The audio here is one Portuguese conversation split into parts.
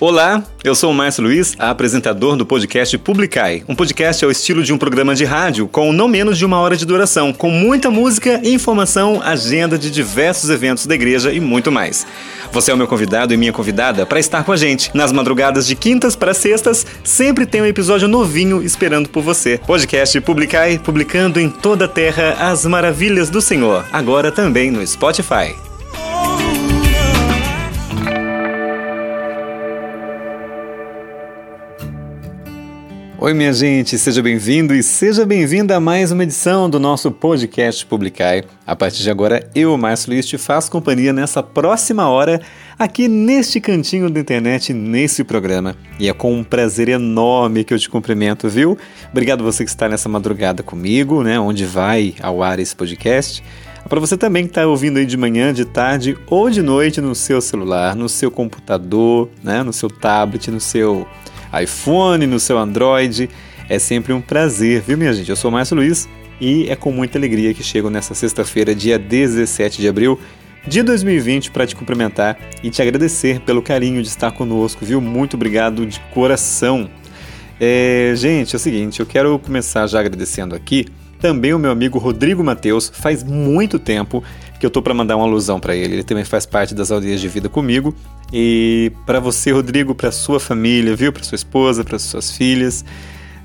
Olá, eu sou o Márcio Luiz, apresentador do podcast Publicai. Um podcast ao estilo de um programa de rádio com não menos de uma hora de duração, com muita música, informação, agenda de diversos eventos da igreja e muito mais. Você é o meu convidado e minha convidada para estar com a gente. Nas madrugadas de quintas para sextas, sempre tem um episódio novinho esperando por você. Podcast Publicai, publicando em toda a terra as maravilhas do Senhor, agora também no Spotify. Oi, minha gente, seja bem-vindo e seja bem-vinda a mais uma edição do nosso podcast Publicai. A partir de agora, eu, Márcio Luiz, te faço companhia nessa próxima hora, aqui neste cantinho da internet, nesse programa. E é com um prazer enorme que eu te cumprimento, viu? Obrigado você que está nessa madrugada comigo, né? Onde vai ao ar esse podcast. Para você também que está ouvindo aí de manhã, de tarde ou de noite no seu celular, no seu computador, né? no seu tablet, no seu iPhone, no seu Android. É sempre um prazer, viu, minha gente? Eu sou o Márcio Luiz e é com muita alegria que chego nessa sexta-feira, dia 17 de abril de 2020, para te cumprimentar e te agradecer pelo carinho de estar conosco, viu? Muito obrigado de coração. É, gente, é o seguinte, eu quero começar já agradecendo aqui também o meu amigo Rodrigo Mateus. Faz muito tempo que eu tô para mandar uma alusão para ele. Ele também faz parte das aldeias de vida comigo e para você, Rodrigo, para sua família, viu? Para sua esposa, para suas filhas.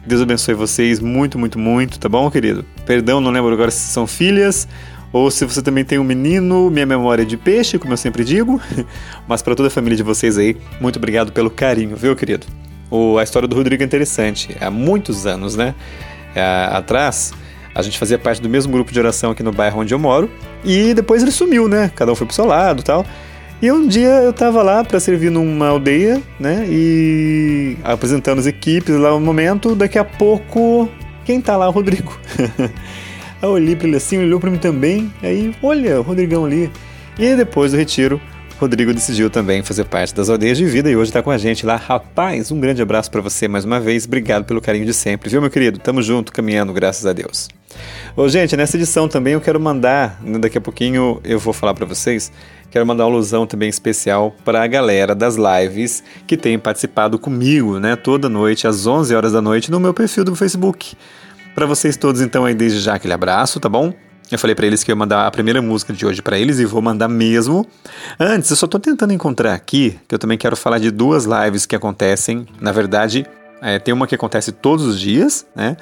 Deus abençoe vocês muito, muito, muito, tá bom, querido? Perdão, não lembro agora se são filhas ou se você também tem um menino, minha memória é de peixe, como eu sempre digo. Mas para toda a família de vocês aí, muito obrigado pelo carinho, viu, querido? O, a história do Rodrigo é interessante. Há muitos anos, né? É, atrás, a gente fazia parte do mesmo grupo de oração aqui no bairro onde eu moro. E depois ele sumiu, né? Cada um foi pro seu lado tal. E um dia eu tava lá para servir numa aldeia, né? E apresentando as equipes lá no momento, daqui a pouco, quem tá lá? O Rodrigo. eu olhei pra ele assim, olhou para mim também. Aí, olha, o Rodrigão ali. E depois do retiro, Rodrigo decidiu também fazer parte das aldeias de vida e hoje está com a gente lá. Rapaz, um grande abraço para você mais uma vez. Obrigado pelo carinho de sempre, viu, meu querido? Tamo junto, caminhando, graças a Deus. Ô, gente, nessa edição também eu quero mandar, né, daqui a pouquinho eu vou falar para vocês, quero mandar uma alusão também especial para a galera das lives que tem participado comigo, né, toda noite às 11 horas da noite no meu perfil do Facebook. Para vocês todos, então, aí desde já aquele abraço, tá bom? Eu falei para eles que eu ia mandar a primeira música de hoje para eles e vou mandar mesmo. Antes, eu só tô tentando encontrar aqui, que eu também quero falar de duas lives que acontecem. Na verdade, é, tem uma que acontece todos os dias, né?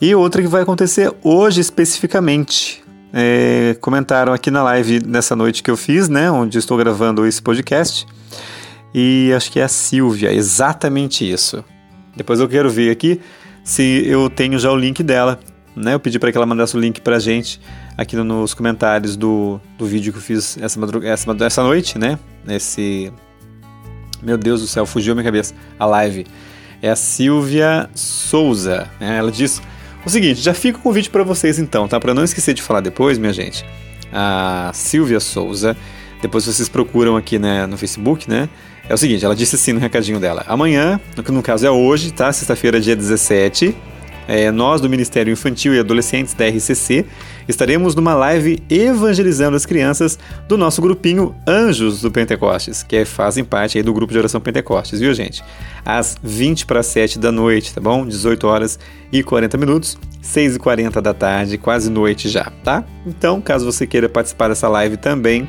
E outra que vai acontecer hoje especificamente. É, comentaram aqui na live nessa noite que eu fiz, né? Onde estou gravando esse podcast. E acho que é a Silvia, exatamente isso. Depois eu quero ver aqui se eu tenho já o link dela. Né? Eu pedi para que ela mandasse o link para a gente aqui nos comentários do, do vídeo que eu fiz essa, essa, essa noite, né? Esse. Meu Deus do céu, fugiu a minha cabeça. A live. É a Silvia Souza. Né? Ela diz o seguinte: já fica o convite para vocês então, tá? Para não esquecer de falar depois, minha gente. A Silvia Souza. Depois vocês procuram aqui né, no Facebook, né? É o seguinte, ela disse assim no recadinho dela. Amanhã, no caso é hoje, tá? Sexta-feira, dia 17 é, nós do Ministério Infantil e Adolescentes da RCC estaremos numa live evangelizando as crianças do nosso grupinho Anjos do Pentecostes, que é, fazem parte aí do grupo de oração Pentecostes, viu gente? Às 20 para 7 da noite, tá bom? 18 horas e 40 minutos, 6 e 40 da tarde, quase noite já, tá? Então, caso você queira participar dessa live também,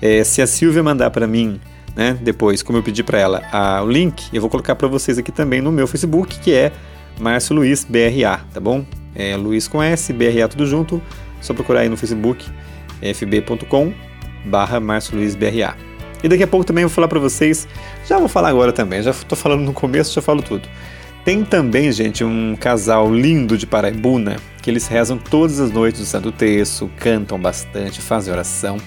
é, se a Silvia mandar para mim né, depois, como eu pedi para ela, a, o link, eu vou colocar para vocês aqui também no meu Facebook, que é Márcio Luiz BRA, tá bom? É Luiz com S, BRA tudo junto. Só procurar aí no Facebook, fb.com barra Márcio Luiz BRA. E daqui a pouco também vou falar para vocês, já vou falar agora também, já tô falando no começo, já falo tudo. Tem também, gente, um casal lindo de Paraibuna, que eles rezam todas as noites do Santo Terço, cantam bastante, fazem oração.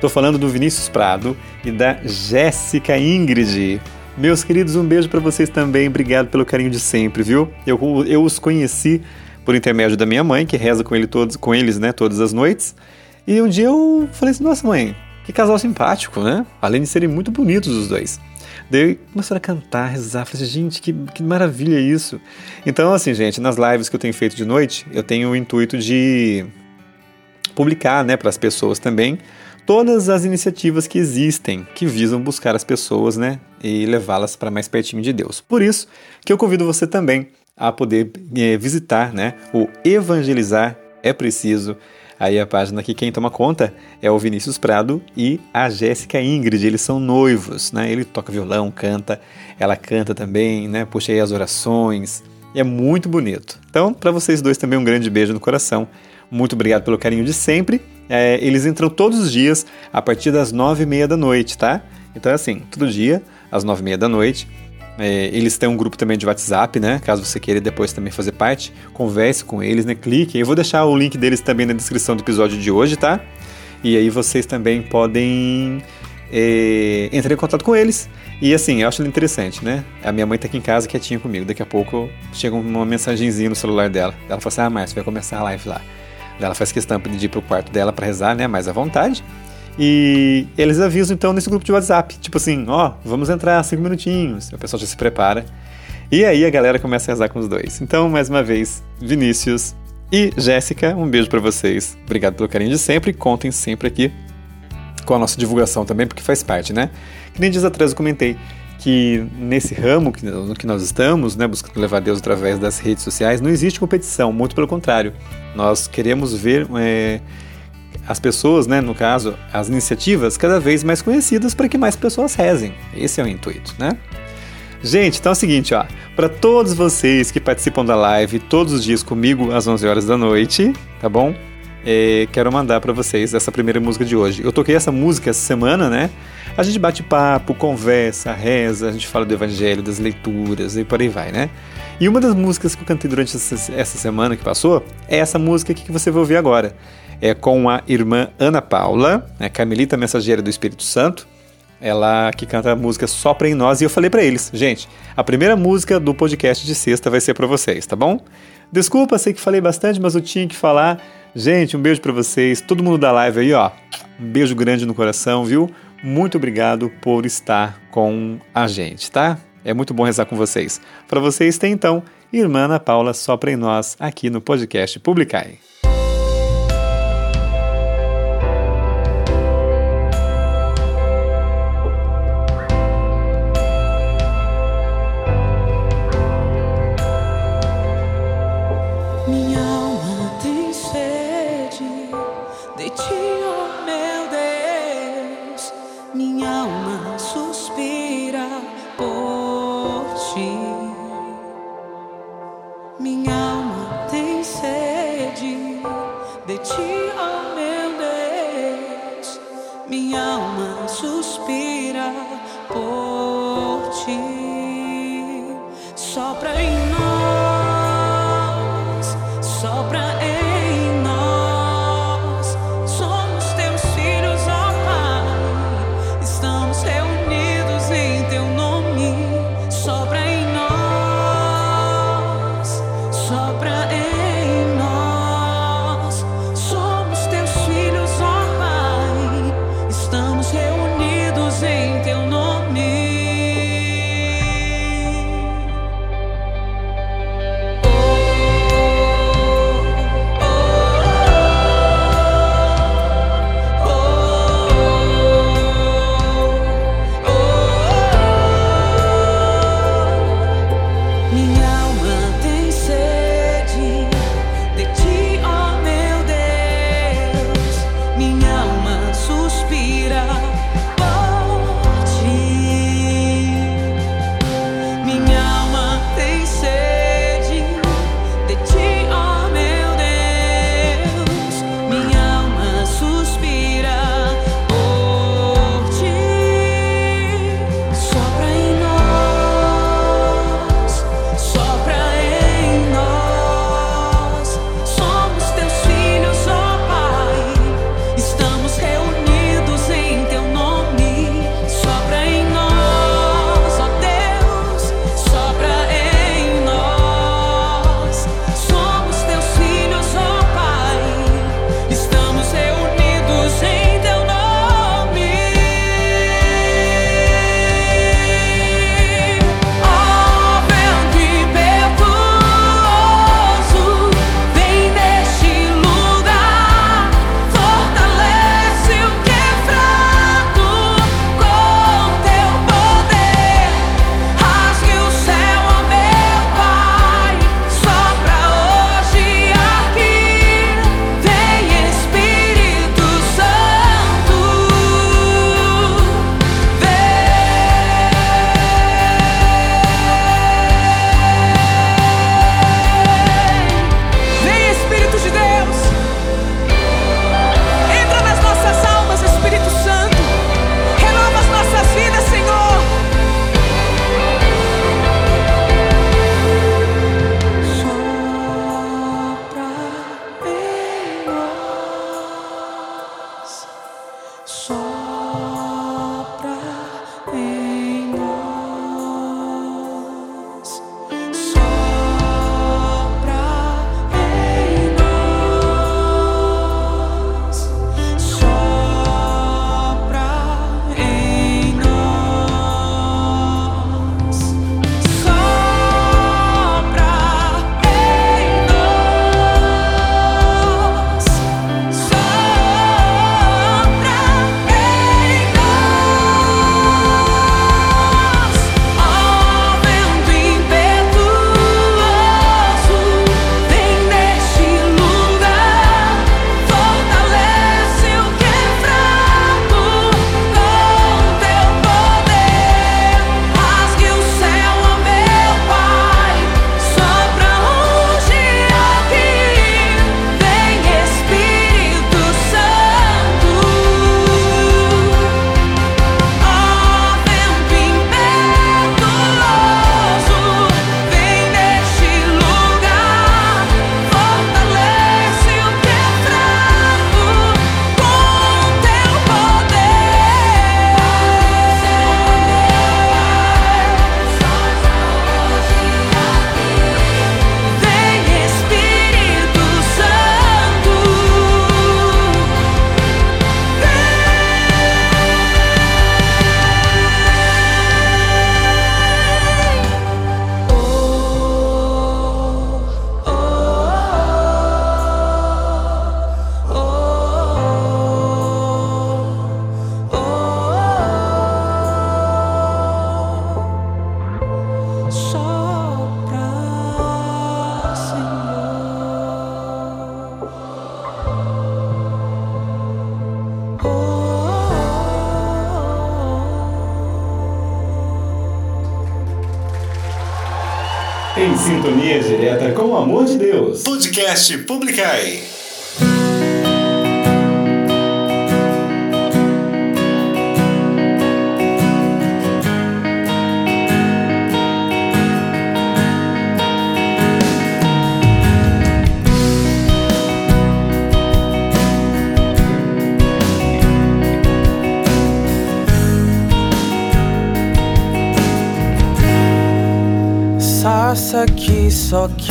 Tô falando do Vinícius Prado e da Jéssica Ingrid. Meus queridos, um beijo para vocês também. Obrigado pelo carinho de sempre, viu? Eu, eu os conheci por intermédio da minha mãe, que reza com, ele todos, com eles, né, todas as noites. E um dia eu falei assim: nossa, mãe, que casal simpático, né? Além de serem muito bonitos os dois. Daí começaram a cantar, rezar. Falei assim, gente, que, que maravilha isso. Então, assim, gente, nas lives que eu tenho feito de noite, eu tenho o intuito de publicar, né, para as pessoas também todas as iniciativas que existem que visam buscar as pessoas, né, e levá-las para mais pertinho de Deus. Por isso que eu convido você também a poder é, visitar, né, o Evangelizar é Preciso. Aí a página que quem toma conta é o Vinícius Prado e a Jéssica Ingrid, eles são noivos, né? Ele toca violão, canta, ela canta também, né? Puxa aí as orações, e é muito bonito. Então, para vocês dois também um grande beijo no coração. Muito obrigado pelo carinho de sempre. É, eles entram todos os dias a partir das nove e meia da noite, tá? Então é assim, todo dia às nove e meia da noite. É, eles têm um grupo também de WhatsApp, né? Caso você queira depois também fazer parte, converse com eles, né? Clique. Eu vou deixar o link deles também na descrição do episódio de hoje, tá? E aí vocês também podem é, entrar em contato com eles. E assim, eu acho interessante, né? A minha mãe tá aqui em casa quietinha comigo. Daqui a pouco chega uma mensagenzinha no celular dela. Ela fala assim: Ah, Márcio, vai começar a live lá. Ela faz questão de ir pro quarto dela para rezar, né? Mais à vontade. E eles avisam então nesse grupo de WhatsApp, tipo assim, ó, vamos entrar cinco minutinhos. O pessoal já se prepara. E aí a galera começa a rezar com os dois. Então, mais uma vez, Vinícius e Jéssica, um beijo para vocês. Obrigado pelo carinho de sempre. Contem sempre aqui com a nossa divulgação também, porque faz parte, né? Que nem dias atrás eu comentei que nesse ramo que, no que nós estamos, né, buscando levar Deus através das redes sociais, não existe competição, muito pelo contrário. Nós queremos ver é, as pessoas, né, no caso, as iniciativas cada vez mais conhecidas para que mais pessoas rezem. Esse é o intuito, né? Gente, então é o seguinte, ó, para todos vocês que participam da live todos os dias comigo às 11 horas da noite, tá bom? É, quero mandar para vocês essa primeira música de hoje. Eu toquei essa música essa semana, né? A gente bate papo, conversa, reza, a gente fala do evangelho, das leituras e por aí vai, né? E uma das músicas que eu cantei durante essa semana que passou é essa música aqui que você vai ouvir agora. É com a irmã Ana Paula, né, Carmelita Mensageira do Espírito Santo. Ela que canta a música Sopra em Nós. E eu falei para eles, gente, a primeira música do podcast de sexta vai ser para vocês, tá bom? Desculpa, sei que falei bastante, mas eu tinha que falar. Gente, um beijo para vocês, todo mundo da live aí, ó. Um beijo grande no coração, viu? Muito obrigado por estar com a gente, tá? É muito bom rezar com vocês. Para vocês tem então Irmã Ana Paula Sopra em Nós aqui no podcast Publicai. Que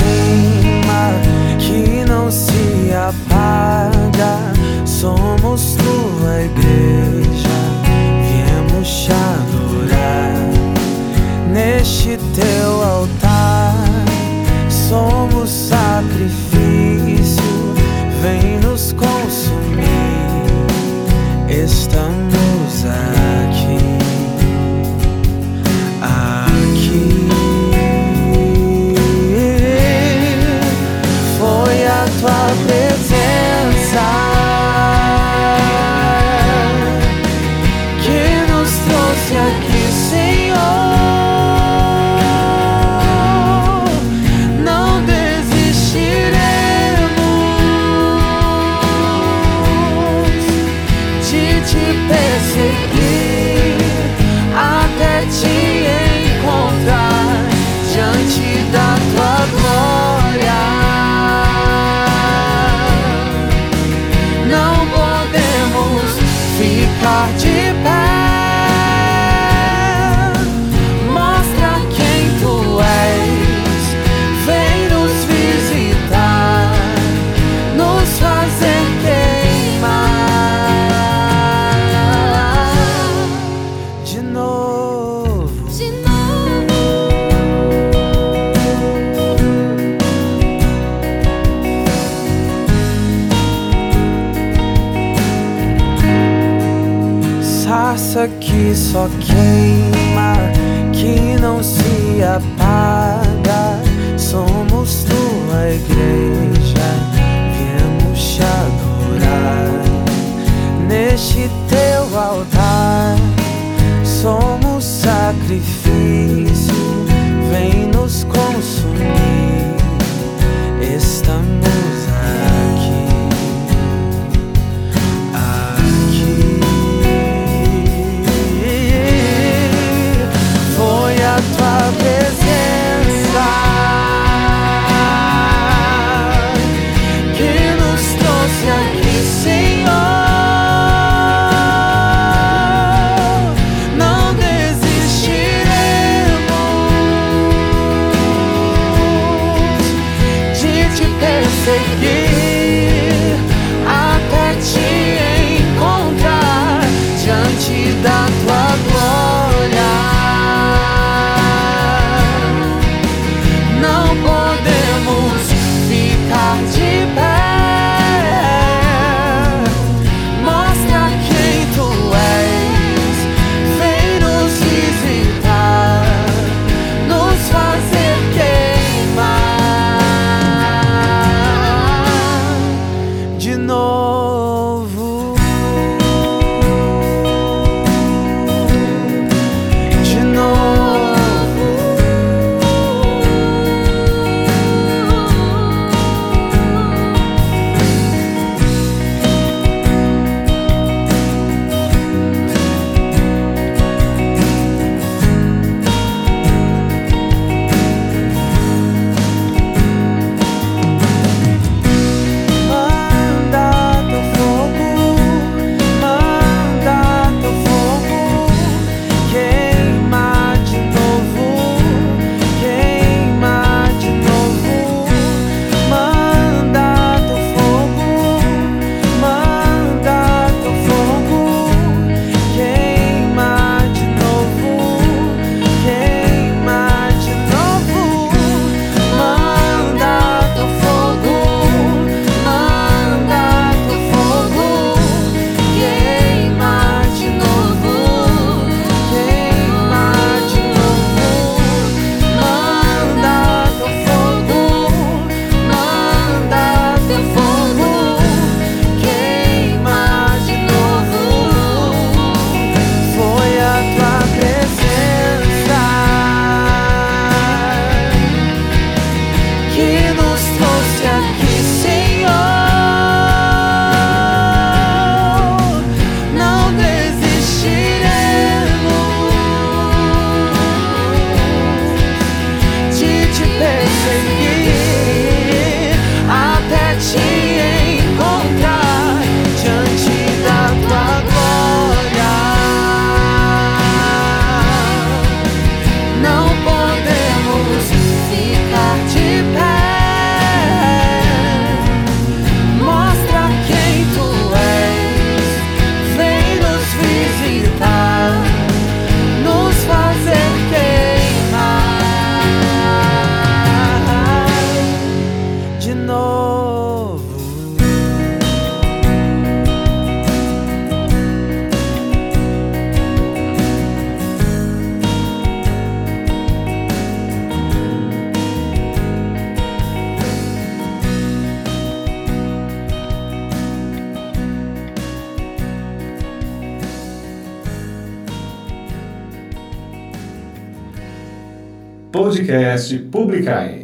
Publicai.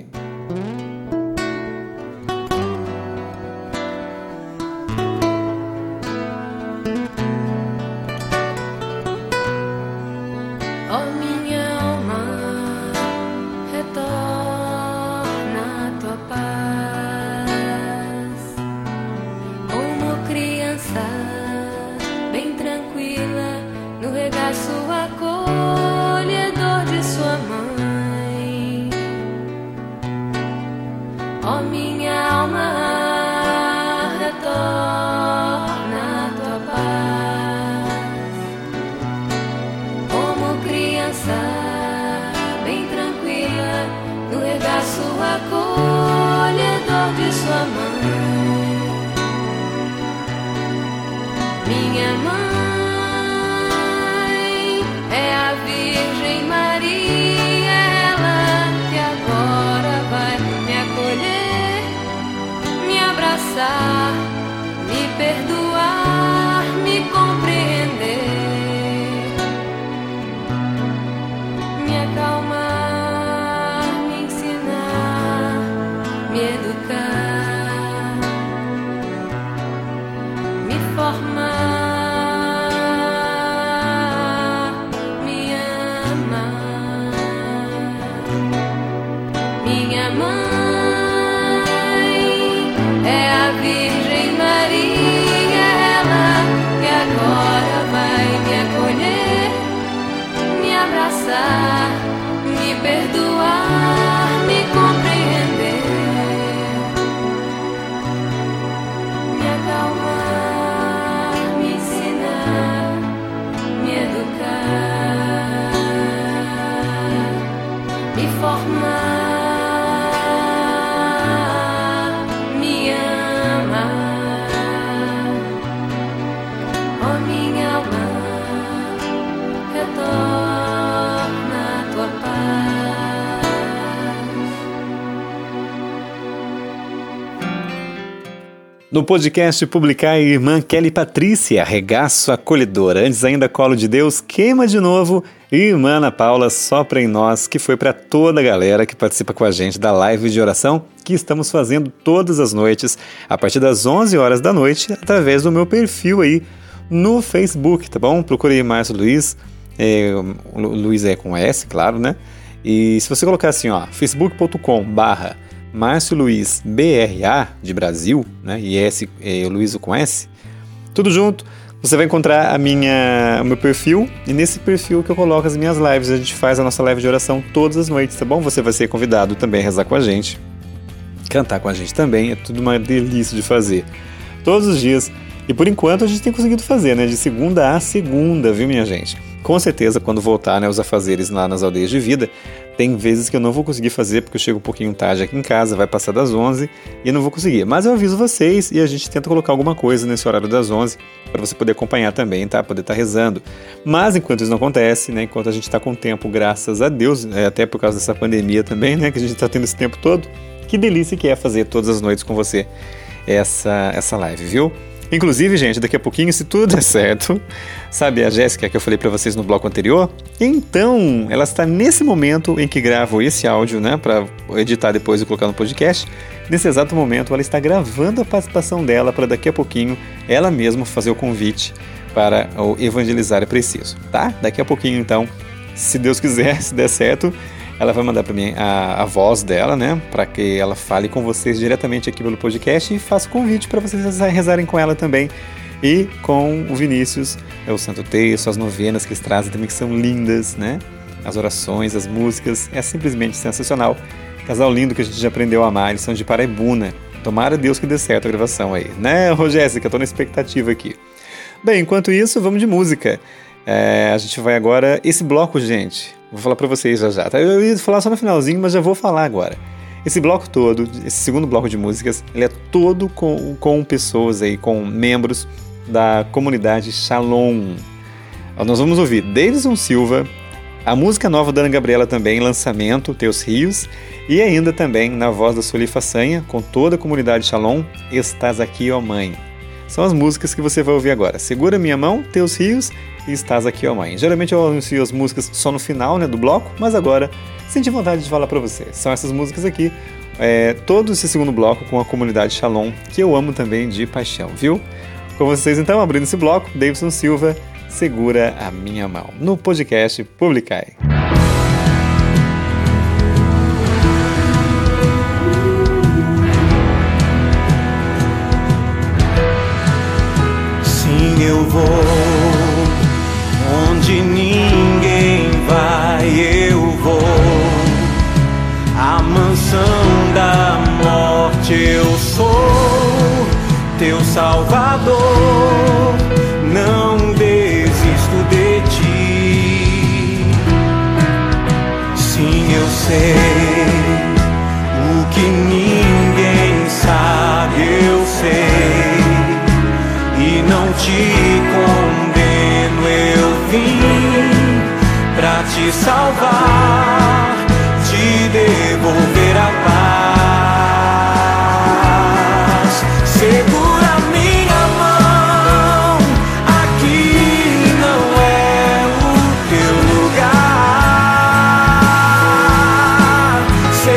Abraçar, No podcast Publicar a irmã Kelly Patrícia, regaço acolhedor. Antes ainda, colo de Deus, queima de novo. E irmã Ana Paula, sopra em nós, que foi para toda a galera que participa com a gente da live de oração que estamos fazendo todas as noites, a partir das 11 horas da noite, através do meu perfil aí no Facebook, tá bom? Procure aí Márcio Luiz, é, Luiz é com S, claro, né? E se você colocar assim, ó, facebook.com barra Márcio Luiz BRA de Brasil, né? E S, é, Luiz com S, tudo junto. Você vai encontrar a minha, o meu perfil e nesse perfil que eu coloco as minhas lives. A gente faz a nossa live de oração todas as noites, tá bom? Você vai ser convidado também a rezar com a gente, cantar com a gente também. É tudo uma delícia de fazer. Todos os dias. E por enquanto a gente tem conseguido fazer, né? De segunda a segunda, viu, minha gente? Com certeza, quando voltar né, os afazeres lá nas aldeias de vida, tem vezes que eu não vou conseguir fazer porque eu chego um pouquinho tarde aqui em casa, vai passar das 11 e eu não vou conseguir. Mas eu aviso vocês e a gente tenta colocar alguma coisa nesse horário das 11 para você poder acompanhar também, tá? Poder estar rezando. Mas enquanto isso não acontece, né? Enquanto a gente está com tempo, graças a Deus, né, até por causa dessa pandemia também, né? Que a gente está tendo esse tempo todo, que delícia que é fazer todas as noites com você essa, essa live, viu? Inclusive, gente, daqui a pouquinho, se tudo der certo, sabe a Jéssica que eu falei para vocês no bloco anterior? Então, ela está nesse momento em que gravo esse áudio, né, para editar depois e colocar no podcast. Nesse exato momento, ela está gravando a participação dela para daqui a pouquinho ela mesma fazer o convite para o Evangelizar é Preciso, tá? Daqui a pouquinho, então, se Deus quiser, se der certo, ela vai mandar para mim a, a voz dela, né? Para que ela fale com vocês diretamente aqui pelo podcast e faça convite para vocês reza- rezarem com ela também. E com o Vinícius, é o Santo Texto, as novenas que eles trazem também, que são lindas, né? As orações, as músicas, é simplesmente sensacional. Casal lindo que a gente já aprendeu a amar, eles são de Paraibuna. Tomara Deus que dê certo a gravação aí, né, Ô, Jéssica? Tô na expectativa aqui. Bem, enquanto isso, vamos de música. É, a gente vai agora. Esse bloco, gente, vou falar pra vocês já já. Tá? Eu ia falar só no finalzinho, mas já vou falar agora. Esse bloco todo, esse segundo bloco de músicas, ele é todo com, com pessoas aí, com membros da comunidade Shalom. Nós vamos ouvir Davidson Silva, a música nova da Ana Gabriela também, lançamento, Teus Rios, e ainda também na voz da Soli Façanha, com toda a comunidade Shalom, Estás Aqui, ó Mãe. São as músicas que você vai ouvir agora. Segura Minha Mão, Teus Rios Estás Aqui, ó Mãe. Geralmente eu anuncio as músicas só no final né, do bloco, mas agora senti vontade de falar para você. São essas músicas aqui, é, todo esse segundo bloco com a comunidade Shalom, que eu amo também de paixão, viu? Com vocês então, abrindo esse bloco, Davidson Silva, Segura a Minha Mão, no podcast Publicai.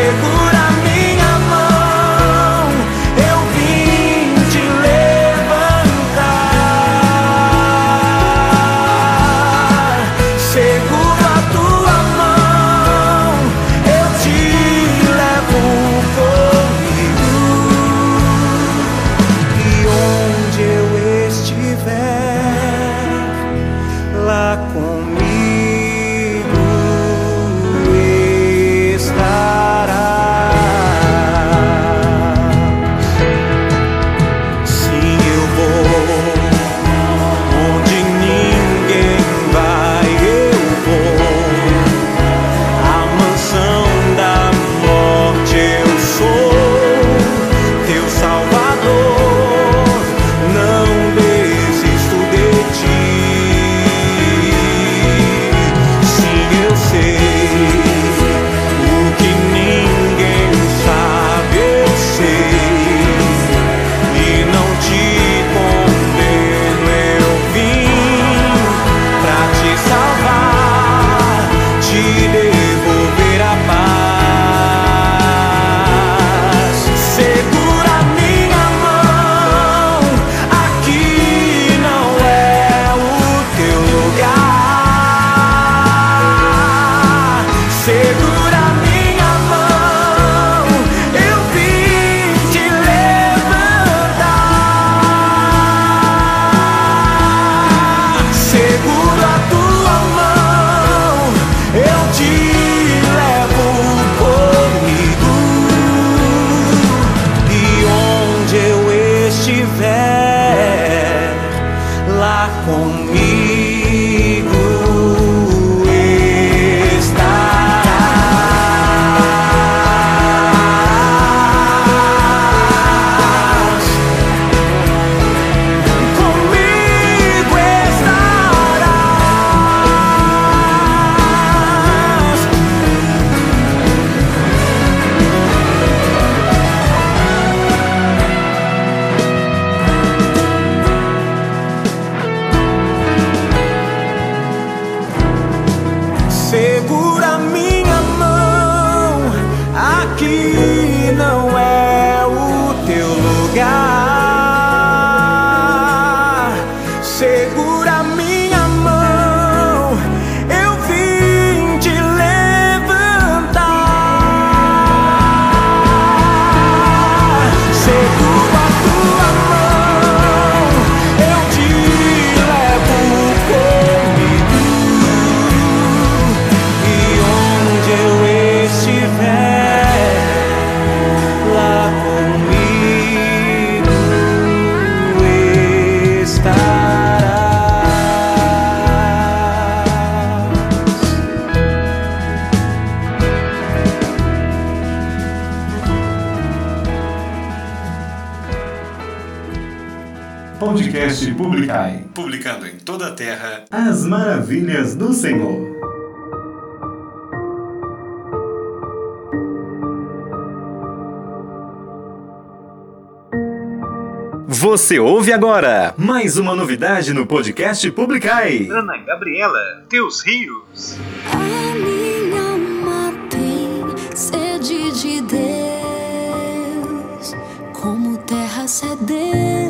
Segura terra as maravilhas do Senhor. Você ouve agora mais uma novidade no podcast Publicai. Ana Gabriela, Teus Rios. A minha alma tem sede de Deus, como terra sedenta.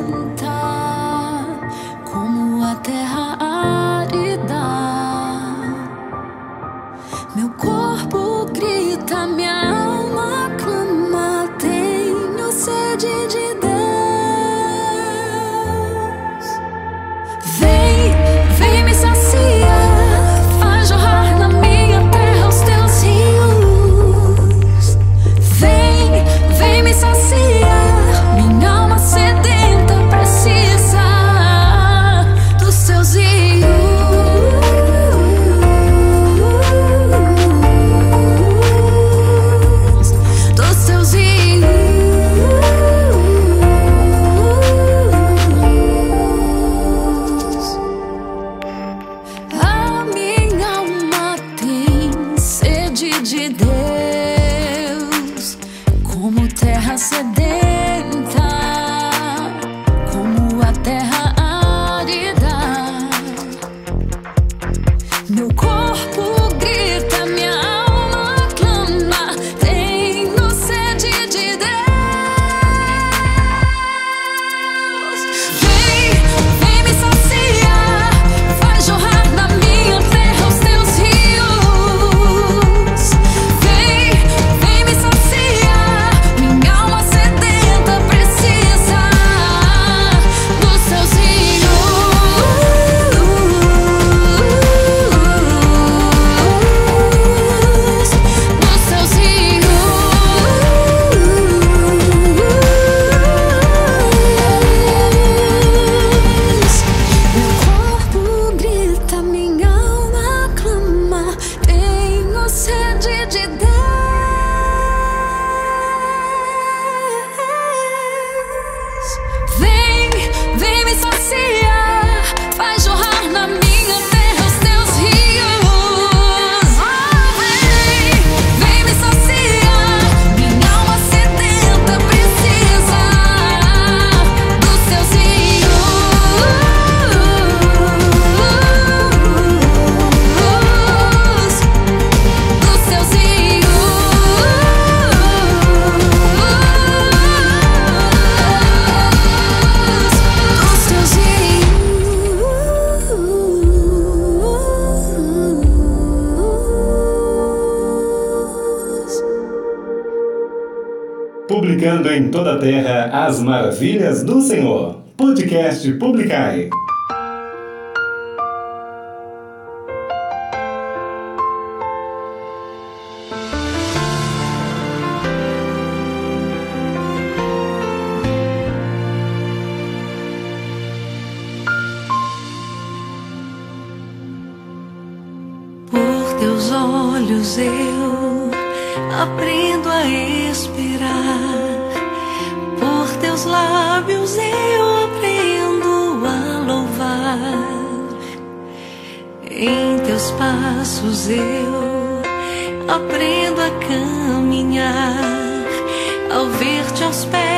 Maravilhas do Senhor. Podcast Publicai. Por teus olhos eu aprendo a esperar por teus lábios eu aprendo a louvar. Em teus passos eu aprendo a caminhar. Ao ver-te aos pés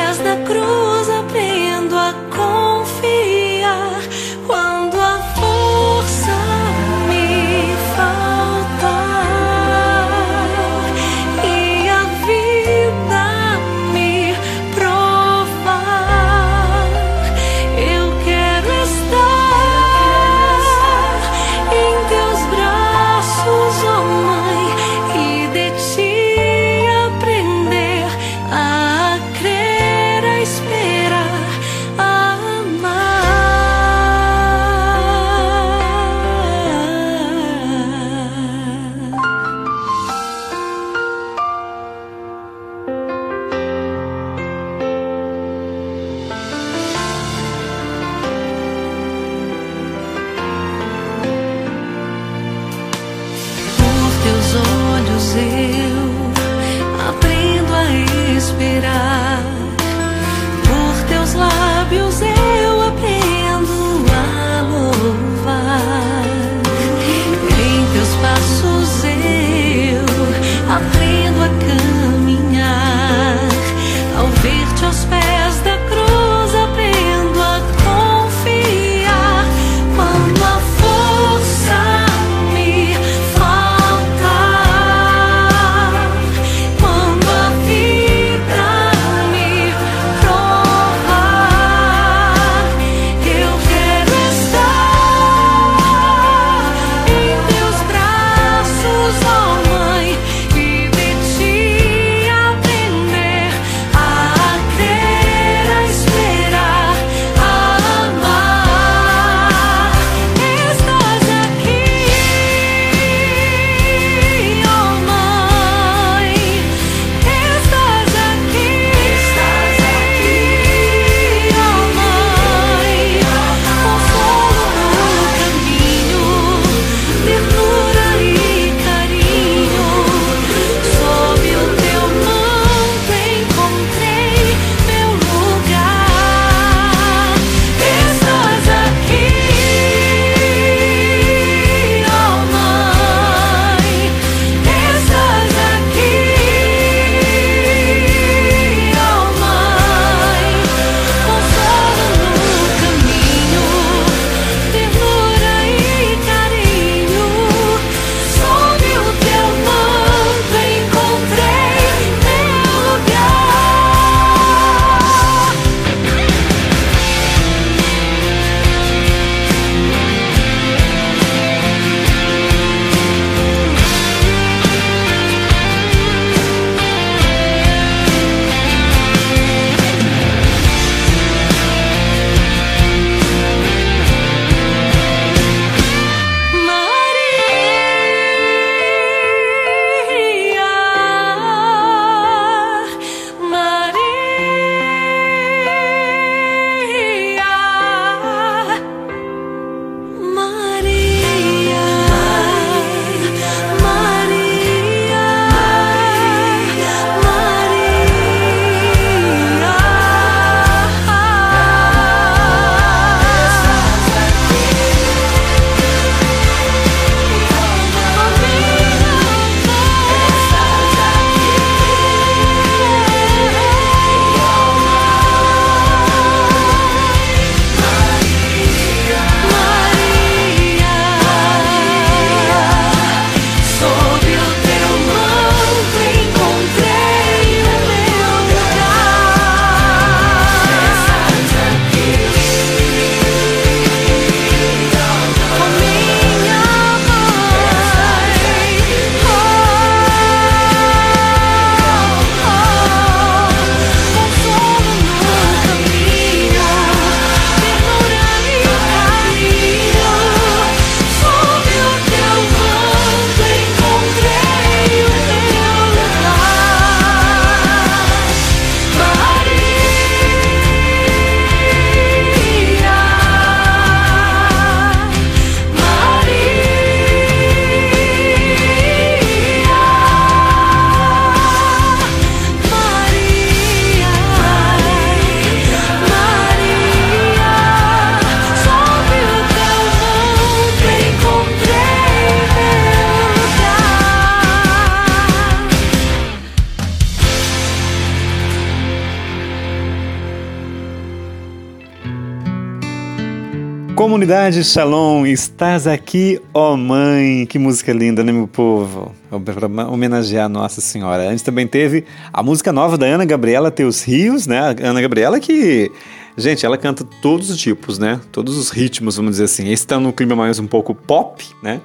Comunidade Shalom, estás aqui, ó mãe. Que música linda, né, meu povo? Para homenagear Nossa Senhora. Antes também teve a música nova da Ana Gabriela, Teus Rios, né? A Ana Gabriela que, gente, ela canta todos os tipos, né? Todos os ritmos, vamos dizer assim. Esse tá no clima mais um pouco pop, né?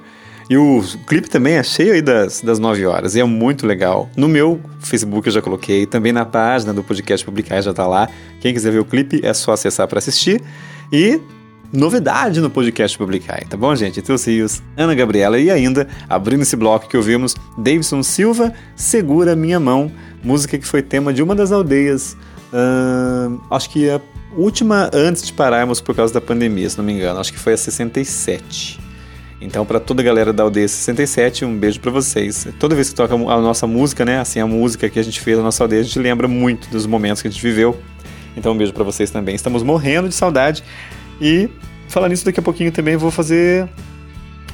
E o clipe também é cheio aí das, das 9 horas e é muito legal. No meu Facebook eu já coloquei, também na página do podcast Publicar já tá lá. Quem quiser ver o clipe é só acessar para assistir. E novidade no podcast Publicar, tá bom, gente? Teus Rios, Ana Gabriela e ainda, abrindo esse bloco que ouvimos, Davidson Silva, Segura Minha Mão, música que foi tema de uma das aldeias, acho que a última antes de pararmos por causa da pandemia, se não me engano, acho que foi a 67. Então, para toda a galera da Aldeia 67, um beijo para vocês. Toda vez que toca a nossa música, né, assim, a música que a gente fez na nossa aldeia, a gente lembra muito dos momentos que a gente viveu. Então, um beijo para vocês também. Estamos morrendo de saudade. E, falando nisso, daqui a pouquinho também vou fazer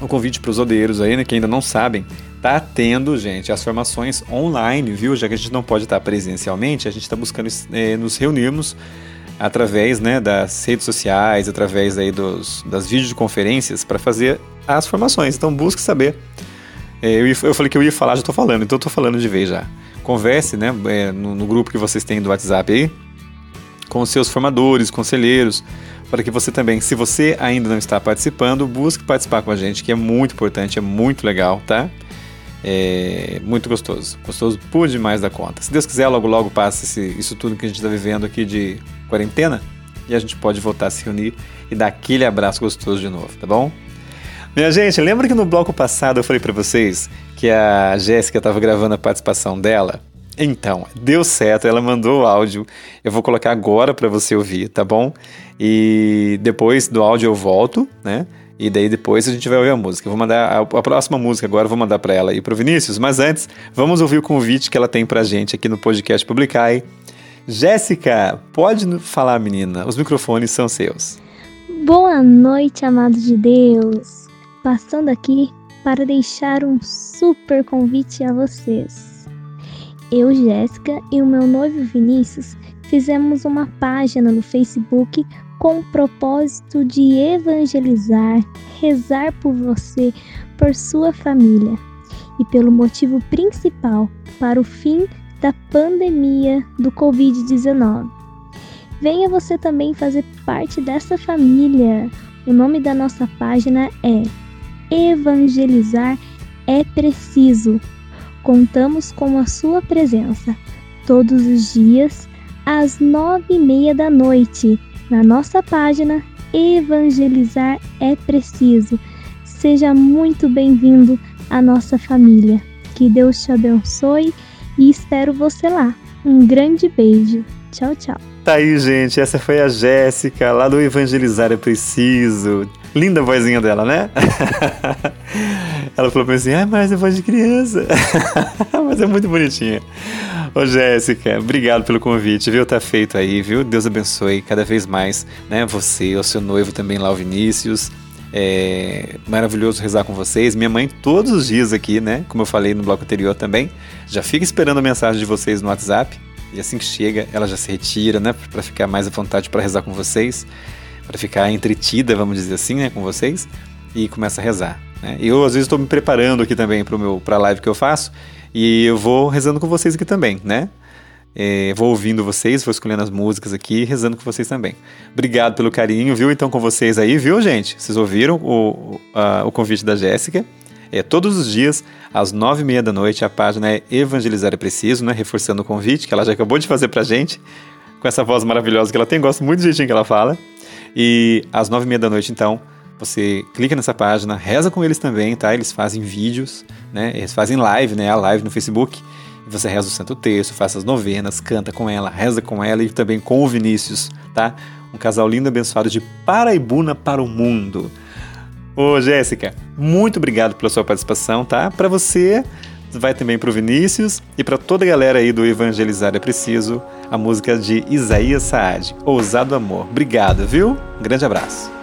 um convite para os odeiros aí, né, que ainda não sabem. Tá tendo, gente, as formações online, viu? Já que a gente não pode estar presencialmente, a gente está buscando é, nos reunirmos através né, das redes sociais, através aí dos, das videoconferências para fazer as formações. Então busque saber. É, eu, eu falei que eu ia falar, já estou falando, então estou falando de vez já. Converse né, é, no, no, grupo que vocês têm do WhatsApp aí com seus formadores, conselheiros, para que você também, se você ainda não está participando, busque participar com a gente, que é muito importante, é muito legal, tá? É muito gostoso. Gostoso por demais da conta. Se Deus quiser, logo logo passa esse, isso tudo que a gente está vivendo aqui de quarentena e a gente pode voltar a se reunir e dar aquele abraço gostoso de novo, tá bom? Minha gente, lembra que no bloco passado eu falei para vocês que a Jéssica estava gravando a participação dela? Então, deu certo, ela mandou o áudio. Eu vou colocar agora para você ouvir, tá bom? E depois do áudio eu volto, né? E daí depois a gente vai ouvir a música. Eu vou mandar a, a próxima música agora, vou mandar para ela e pro Vinícius, mas antes, vamos ouvir o convite que ela tem pra gente aqui no podcast Publicai. Jéssica, pode falar, menina. Os microfones são seus. Boa noite, amados de Deus passando aqui para deixar um super convite a vocês. Eu, Jéssica e o meu noivo Vinícius fizemos uma página no Facebook com o propósito de evangelizar, rezar por você, por sua família e pelo motivo principal para o fim da pandemia do Covid-19. Venha você também fazer parte dessa família. O nome da nossa página é evangelizar é preciso. Contamos com a sua presença todos os dias às nove e meia da noite na nossa página Evangelizar é Preciso. Seja muito bem-vindo à nossa família. Que Deus te abençoe e espero você lá. Um grande beijo. Tchau, tchau. Tá aí, gente. Essa foi a Jéssica, lá do Evangelizar é Preciso. Linda a vozinha dela, né? Ela falou pra mim assim: ah, mas é voz de criança. mas é muito bonitinha. Ô, Jéssica, obrigado pelo convite, viu? Tá feito aí, viu? Deus abençoe cada vez mais, né? Você, o seu noivo também lá, o Vinícius. É maravilhoso rezar com vocês. Minha mãe, todos os dias aqui, né? Como eu falei no bloco anterior também, já fica esperando a mensagem de vocês no WhatsApp. E assim que chega, ela já se retira, né? Para ficar mais à vontade para rezar com vocês, para ficar entretida, vamos dizer assim, né? Com vocês e começa a rezar. Né? Eu às vezes estou me preparando aqui também para a live que eu faço e eu vou rezando com vocês aqui também, né? É, vou ouvindo vocês, vou escolhendo as músicas aqui rezando com vocês também. Obrigado pelo carinho, viu? Então com vocês aí, viu, gente? Vocês ouviram o, a, o convite da Jéssica? É, todos os dias, às nove e meia da noite, a página é Evangelizar é Preciso, né? Reforçando o convite que ela já acabou de fazer pra gente, com essa voz maravilhosa que ela tem, gosto muito do jeitinho que ela fala. E às nove e meia da noite, então, você clica nessa página, reza com eles também, tá? Eles fazem vídeos, né? Eles fazem live, né? A live no Facebook. Você reza o Santo Texto, faz as novenas, canta com ela, reza com ela e também com o Vinícius, tá? Um casal lindo abençoado de Paraibuna para o mundo. Ô, Jéssica, muito obrigado pela sua participação, tá? Para você, vai também para o Vinícius e para toda a galera aí do Evangelizar é Preciso, a música de Isaías Saad, Ousado Amor. Obrigado, viu? Um grande abraço.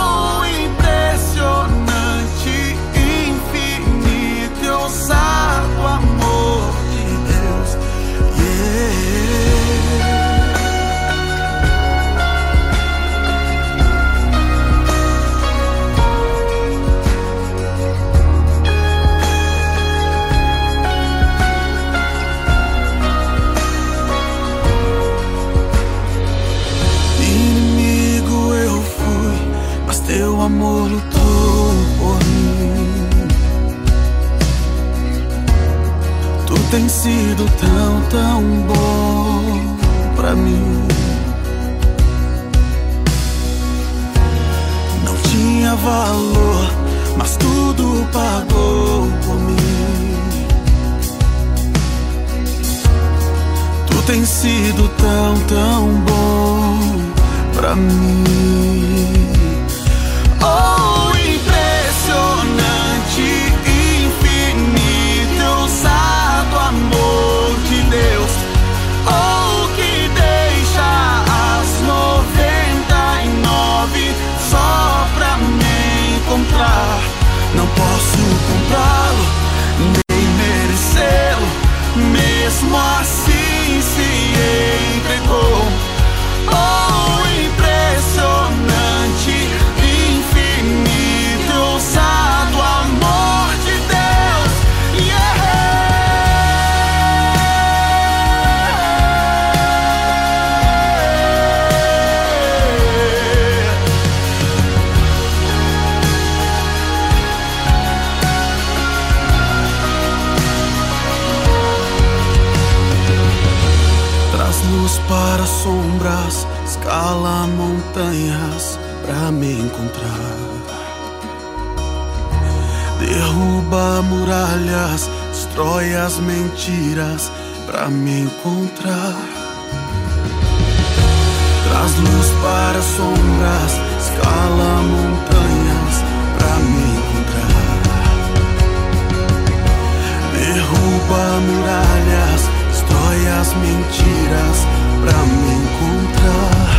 Muralhas, destrói as mentiras pra me encontrar.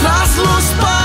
Traz luz para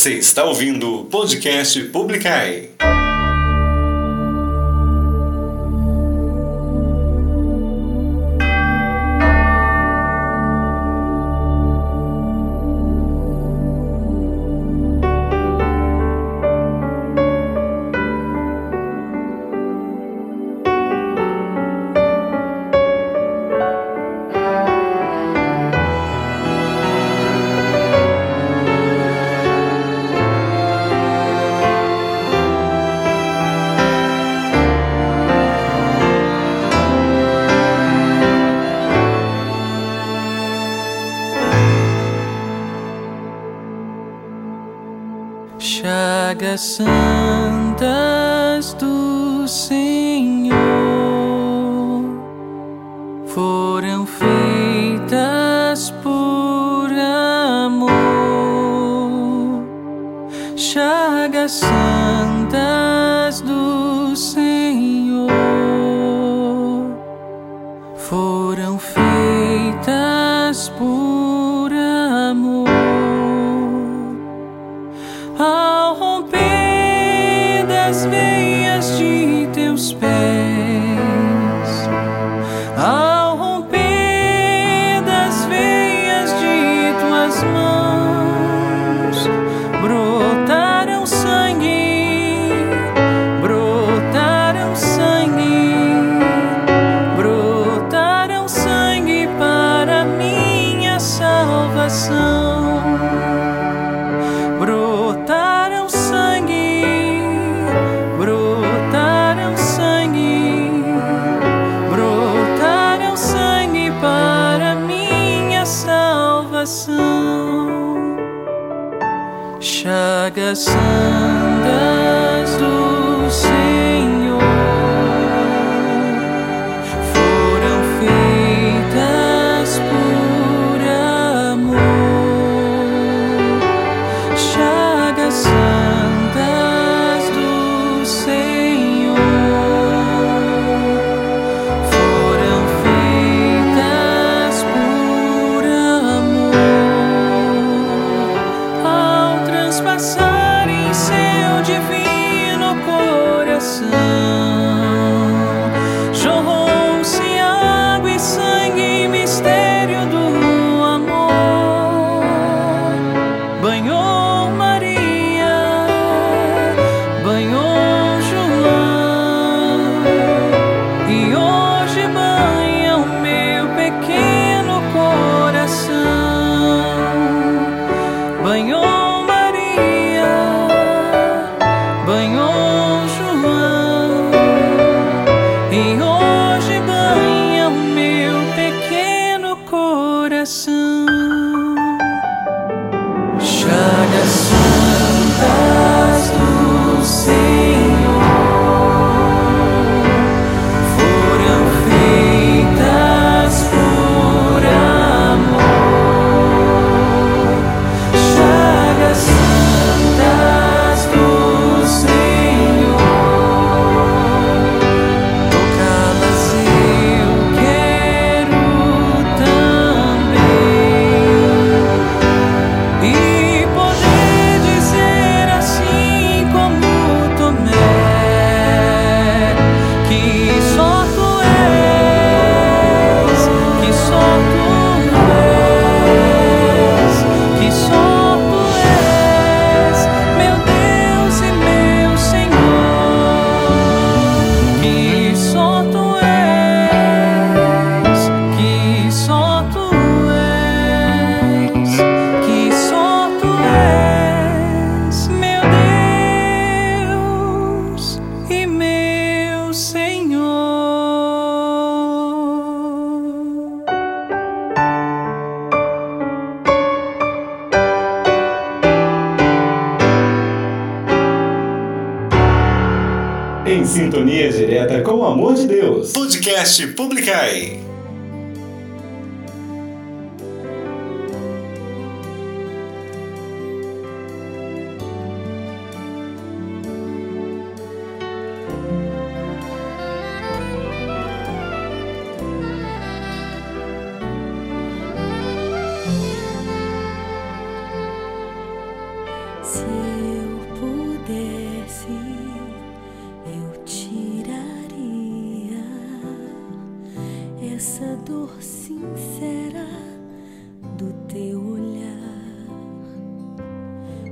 Você está ouvindo o podcast Publicai. porque santa es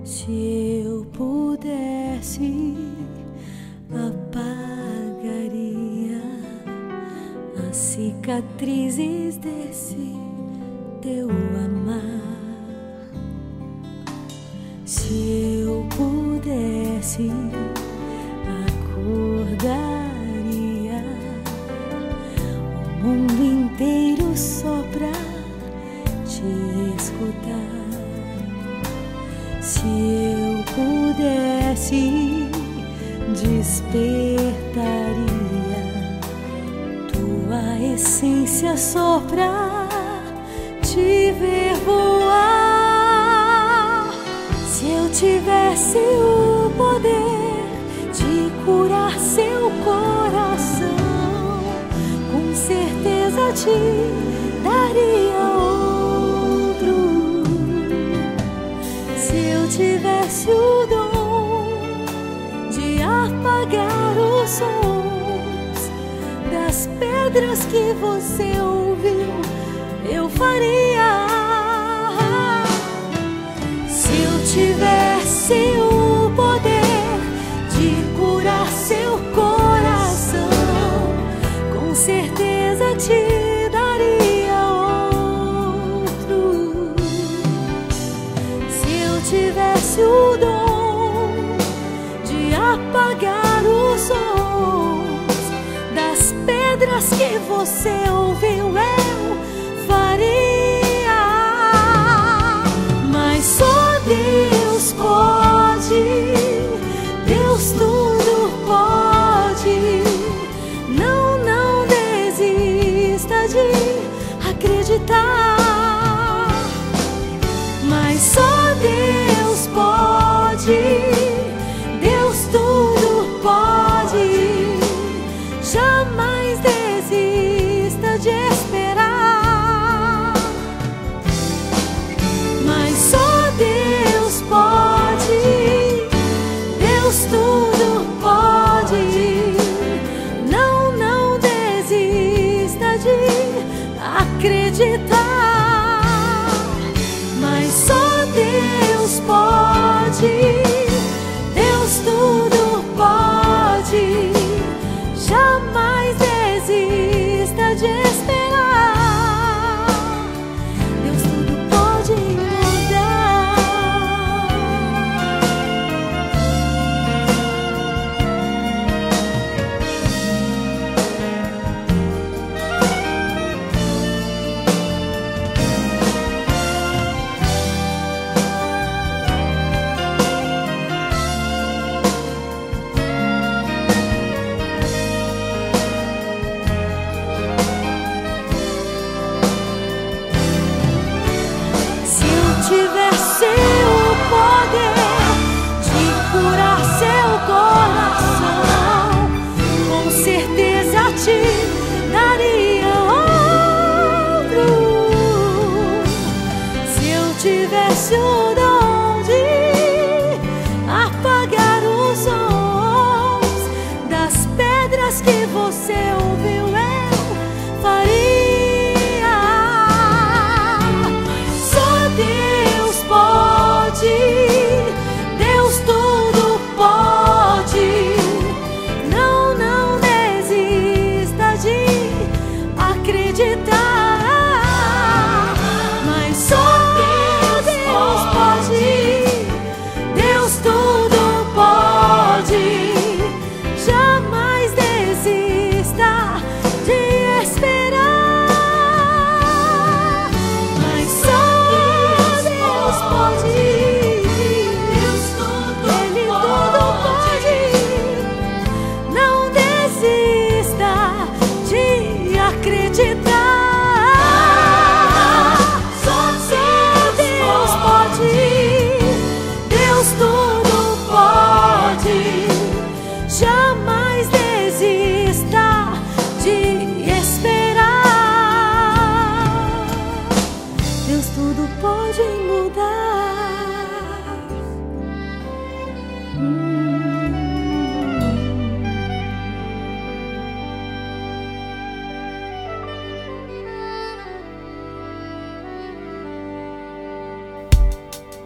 Se eu pudesse, apagaria as cicatrizes desse teu amar. Se eu pudesse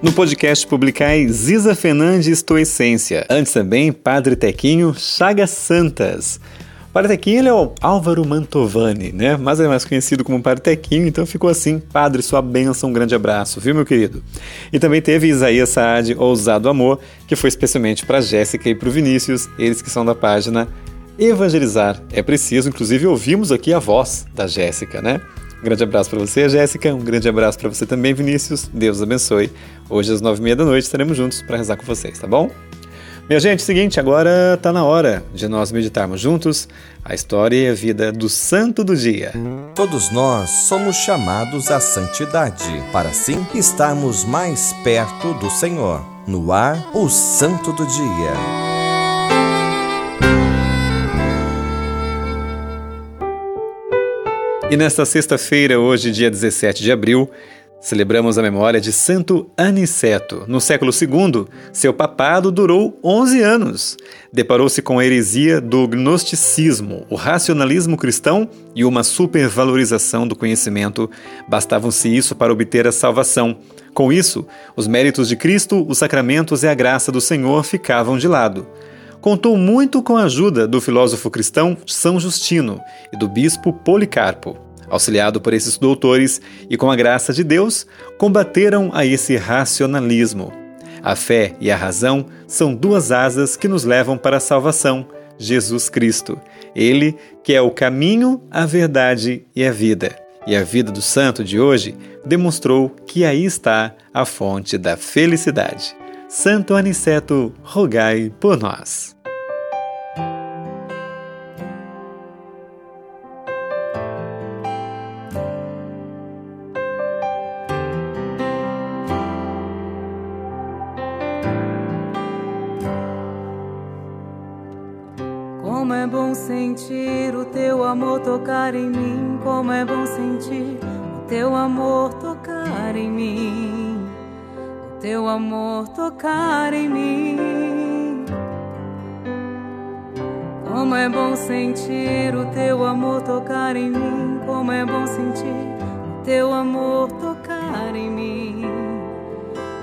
No podcast publicai é Ziza Fernandes Toescência. Antes também, Padre Tequinho Chagas Santas. Padre Tequinho ele é o Álvaro Mantovani, né? Mas é mais conhecido como Padre Tequinho, então ficou assim. Padre, sua benção, um grande abraço, viu, meu querido? E também teve Isaías Saad, Ousado Amor, que foi especialmente para Jéssica e para o Vinícius, eles que são da página Evangelizar é Preciso. Inclusive, ouvimos aqui a voz da Jéssica, né? Um grande abraço para você, Jéssica. Um grande abraço para você também, Vinícius. Deus abençoe. Hoje às nove e meia da noite estaremos juntos para rezar com vocês, tá bom? Minha gente, seguinte, agora está na hora de nós meditarmos juntos a história e a vida do santo do dia. Todos nós somos chamados à santidade, para assim estarmos mais perto do Senhor. No ar, o santo do dia. E nesta sexta-feira, hoje, dia 17 de abril, Celebramos a memória de Santo Aniceto. No século II, seu papado durou 11 anos. Deparou-se com a heresia do gnosticismo, o racionalismo cristão e uma supervalorização do conhecimento. Bastavam-se isso para obter a salvação. Com isso, os méritos de Cristo, os sacramentos e a graça do Senhor ficavam de lado. Contou muito com a ajuda do filósofo cristão São Justino e do bispo Policarpo auxiliado por esses doutores e com a graça de Deus, combateram a esse racionalismo. A fé e a razão são duas asas que nos levam para a salvação, Jesus Cristo. Ele que é o caminho, a verdade e a vida. E a vida do santo de hoje demonstrou que aí está a fonte da felicidade. Santo Aniceto, rogai por nós. Como é bom sentir o teu amor tocar em mim. Como é bom sentir o teu amor tocar em mim. Teu amor tocar em mim. Como é bom sentir o teu amor tocar em mim. Como é bom sentir o teu amor tocar em mim.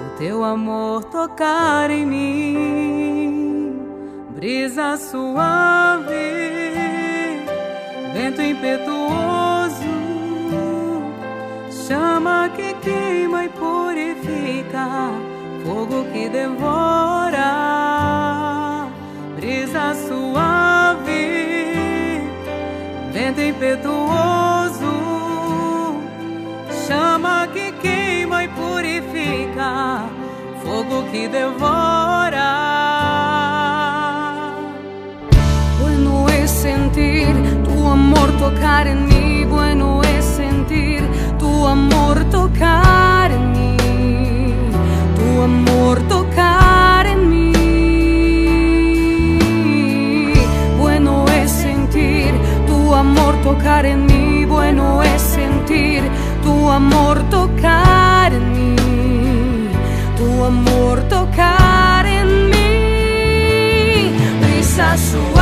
O teu amor tocar em mim brisa suave, vento impetuoso, chama que queima e fogo que devora, brisa suave, vento impetuoso, chama que queima e purifica, fogo que devora. sentir tu amor tocar en mí, bueno es sentir tu amor amor tocar en mí. Bueno es sentir tu amor tocar en mí, bueno es sentir tu amor tocar en mí, tu amor tocar en mí. Brisa suave.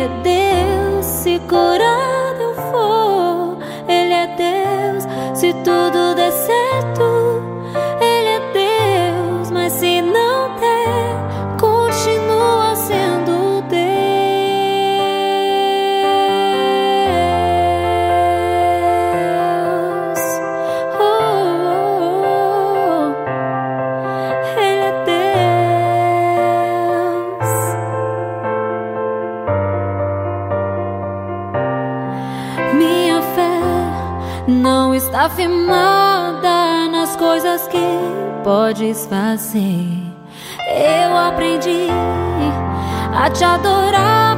Ele é Deus, se curado eu for, Ele é Deus, se tudo der coisas que podes fazer. Eu aprendi a te adorar.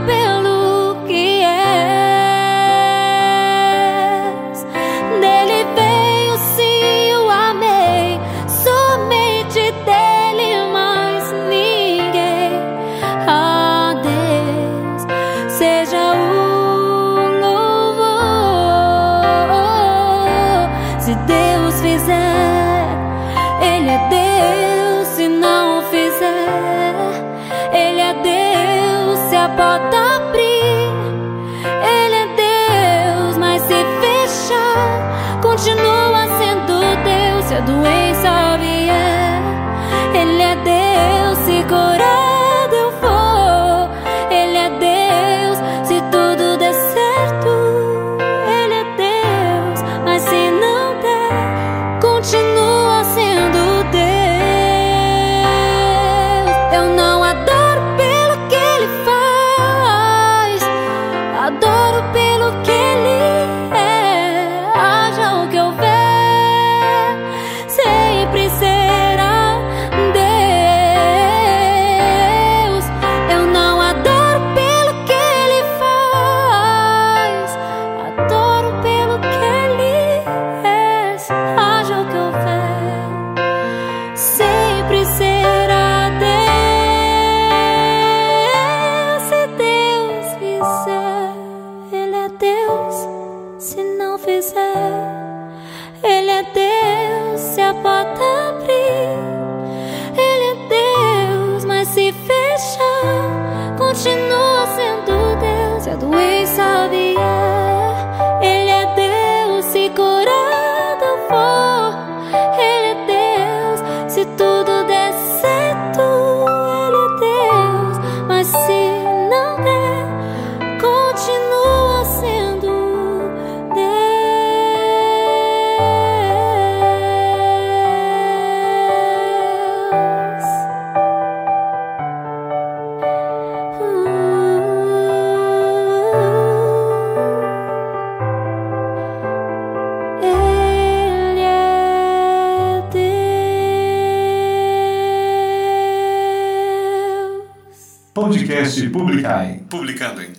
We.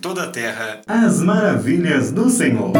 toda a terra as maravilhas do Senhor.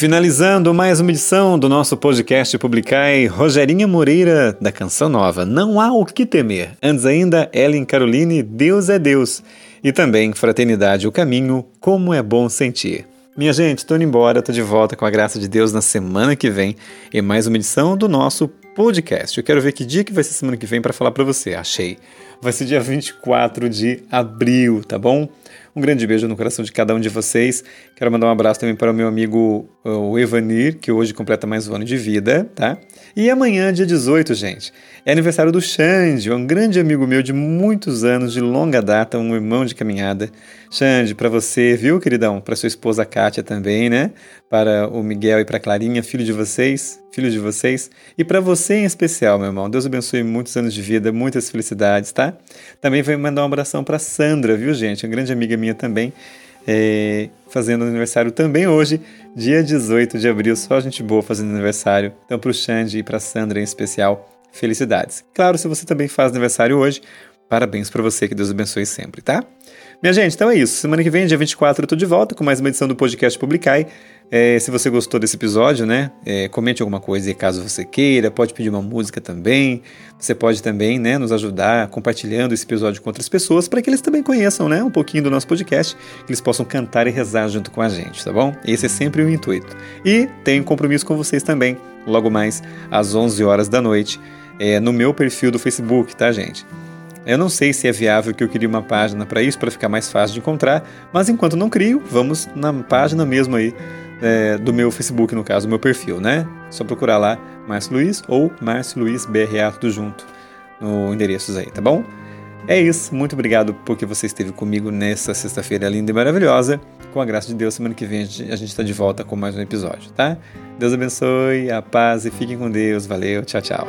Finalizando mais uma edição do nosso podcast Publicai, Rogerinha Moreira, da Canção Nova, Não Há O Que Temer. Antes ainda, Ellen Caroline, Deus é Deus. E também Fraternidade, o Caminho, Como é Bom Sentir. Minha gente, tô indo embora, tô de volta com a graça de Deus na semana que vem em mais uma edição do nosso podcast. Eu quero ver que dia que vai ser semana que vem para falar para você. Achei. Vai ser dia 24 de abril, tá bom? Um grande beijo no coração de cada um de vocês. Quero mandar um abraço também para o meu amigo o Evanir, que hoje completa mais um ano de vida, tá? E amanhã, dia 18, gente, é aniversário do Xande, um grande amigo meu de muitos anos, de longa data, um irmão de caminhada. Xande, para você, viu, queridão? Para sua esposa Kátia também, né? Para o Miguel e para Clarinha, filho de vocês, filhos de vocês. E para você em especial, meu irmão. Deus abençoe muitos anos de vida, muitas felicidades, tá? Também vai mandar um abração para Sandra, viu, gente? Uma grande amiga minha também. É, fazendo aniversário também hoje, dia 18 de abril, só gente boa fazendo aniversário. Então, para o Xande e para Sandra em especial, felicidades. Claro, se você também faz aniversário hoje, parabéns para você, que Deus abençoe sempre, tá? Minha gente, então é isso. Semana que vem, dia 24, eu tô de volta com mais uma edição do podcast Publicai. É, se você gostou desse episódio, né, é, comente alguma coisa caso você queira, pode pedir uma música também. Você pode também, né, nos ajudar compartilhando esse episódio com outras pessoas para que eles também conheçam, né, um pouquinho do nosso podcast, que eles possam cantar e rezar junto com a gente, tá bom? Esse é sempre o intuito. E tenho compromisso com vocês também, logo mais às 11 horas da noite, é, no meu perfil do Facebook, tá, gente? Eu não sei se é viável que eu crie uma página para isso, para ficar mais fácil de encontrar, mas enquanto não crio, vamos na página mesmo aí é, do meu Facebook, no caso, do meu perfil, né? Só procurar lá Márcio Luiz ou Márcio Luiz BRA, tudo junto no endereços aí, tá bom? É isso, muito obrigado porque você esteve comigo nessa sexta-feira linda e maravilhosa. Com a graça de Deus, semana que vem a gente está de volta com mais um episódio, tá? Deus abençoe, a paz e fiquem com Deus. Valeu, tchau, tchau.